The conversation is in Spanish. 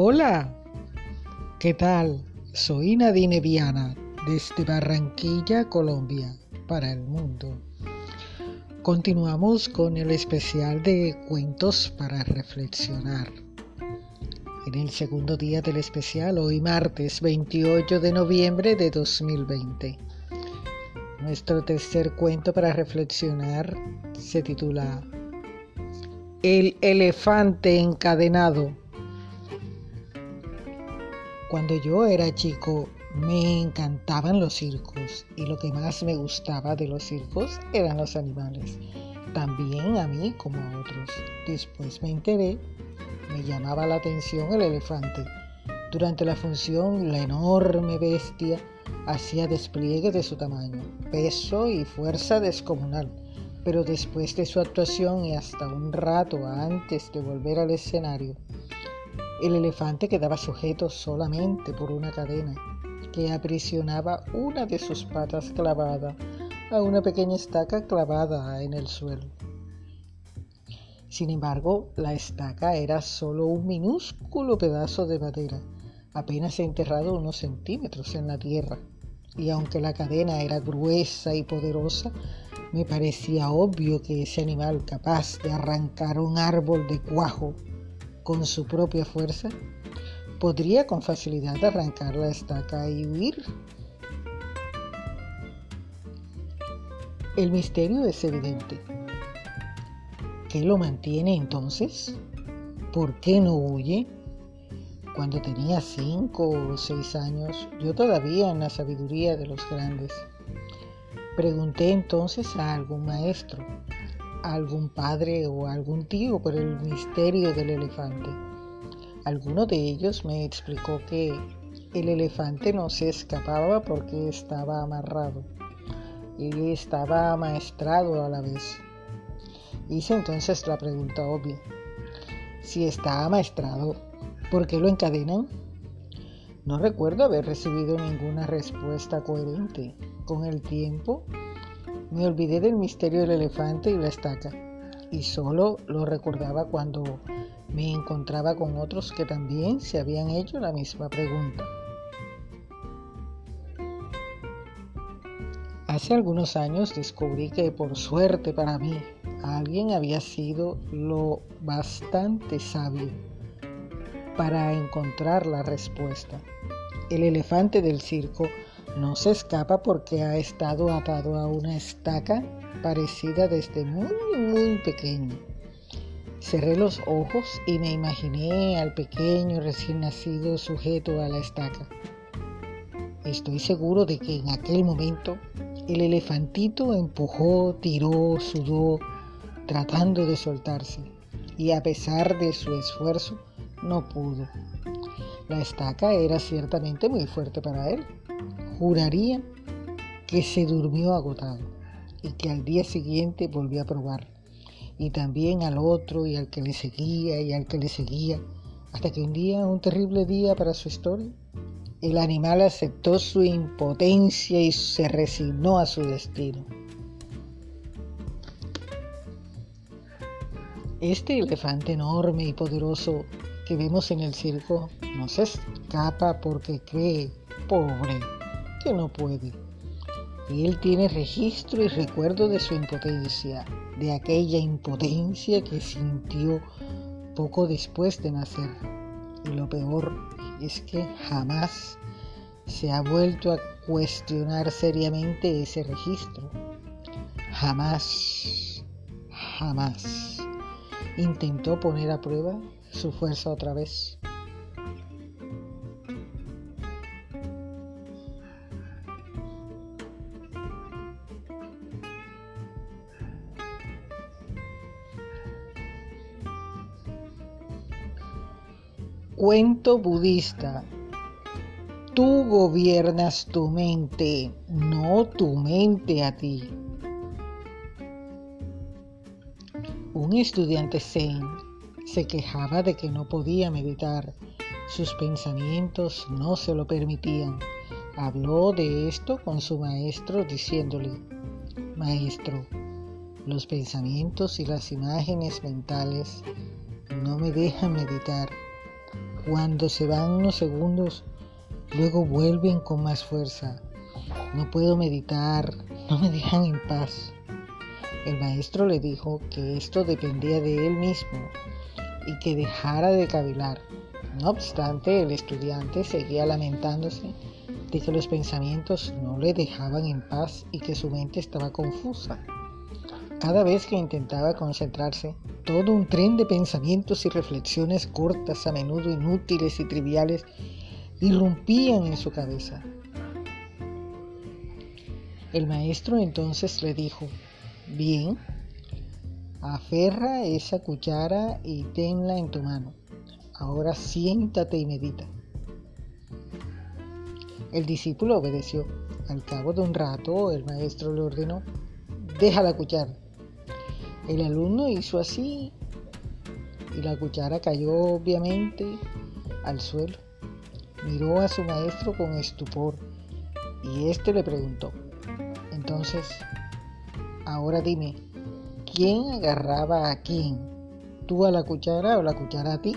Hola, ¿qué tal? Soy Nadine Viana desde Barranquilla, Colombia, para el mundo. Continuamos con el especial de cuentos para reflexionar. En el segundo día del especial, hoy martes 28 de noviembre de 2020. Nuestro tercer cuento para reflexionar se titula El elefante encadenado. Cuando yo era chico me encantaban los circos y lo que más me gustaba de los circos eran los animales. También a mí como a otros. Después me enteré, me llamaba la atención el elefante. Durante la función, la enorme bestia hacía despliegue de su tamaño, peso y fuerza descomunal. Pero después de su actuación y hasta un rato antes de volver al escenario, el elefante quedaba sujeto solamente por una cadena que aprisionaba una de sus patas clavada a una pequeña estaca clavada en el suelo. Sin embargo, la estaca era solo un minúsculo pedazo de madera, apenas enterrado unos centímetros en la tierra, y aunque la cadena era gruesa y poderosa, me parecía obvio que ese animal capaz de arrancar un árbol de cuajo con su propia fuerza, podría con facilidad arrancar la estaca y huir. El misterio es evidente. ¿Qué lo mantiene entonces? ¿Por qué no huye? Cuando tenía cinco o seis años, yo todavía en la sabiduría de los grandes, pregunté entonces a algún maestro algún padre o algún tío por el misterio del elefante. Alguno de ellos me explicó que el elefante no se escapaba porque estaba amarrado. Él estaba amaestrado a la vez. Hice entonces la pregunta obvia. Si está amaestrado, ¿por qué lo encadenan? No recuerdo haber recibido ninguna respuesta coherente. Con el tiempo, me olvidé del misterio del elefante y la estaca, y solo lo recordaba cuando me encontraba con otros que también se habían hecho la misma pregunta. Hace algunos años descubrí que por suerte para mí alguien había sido lo bastante sabio para encontrar la respuesta. El elefante del circo no se escapa porque ha estado atado a una estaca parecida desde muy, muy pequeño. Cerré los ojos y me imaginé al pequeño recién nacido sujeto a la estaca. Estoy seguro de que en aquel momento el elefantito empujó, tiró, sudó, tratando de soltarse, y a pesar de su esfuerzo, no pudo. La estaca era ciertamente muy fuerte para él, juraría que se durmió agotado y que al día siguiente volvió a probar. Y también al otro y al que le seguía y al que le seguía, hasta que un día, un terrible día para su historia, el animal aceptó su impotencia y se resignó a su destino. Este elefante enorme y poderoso que vemos en el circo no se escapa porque cree, pobre, que no puede. Él tiene registro y recuerdo de su impotencia, de aquella impotencia que sintió poco después de nacer. Y lo peor es que jamás se ha vuelto a cuestionar seriamente ese registro. Jamás, jamás intentó poner a prueba su fuerza otra vez. Cuento budista. Tú gobiernas tu mente, no tu mente a ti. Un estudiante zen se quejaba de que no podía meditar. Sus pensamientos no se lo permitían. Habló de esto con su maestro diciéndole, Maestro, los pensamientos y las imágenes mentales no me dejan meditar Cuando se van unos segundos, luego vuelven con más fuerza. No puedo meditar, no me dejan en paz. El maestro le dijo que esto dependía de él mismo y que dejara de cavilar. No obstante, el estudiante seguía lamentándose de que los pensamientos no le dejaban en paz y que su mente estaba confusa. Cada vez que intentaba concentrarse, todo un tren de pensamientos y reflexiones cortas, a menudo inútiles y triviales, irrumpían en su cabeza. El maestro entonces le dijo, bien, aferra esa cuchara y tenla en tu mano. Ahora siéntate y medita. El discípulo obedeció. Al cabo de un rato, el maestro le ordenó, deja la cuchara. El alumno hizo así y la cuchara cayó obviamente al suelo. Miró a su maestro con estupor y éste le preguntó, entonces, ahora dime, ¿quién agarraba a quién? ¿Tú a la cuchara o la cuchara a ti?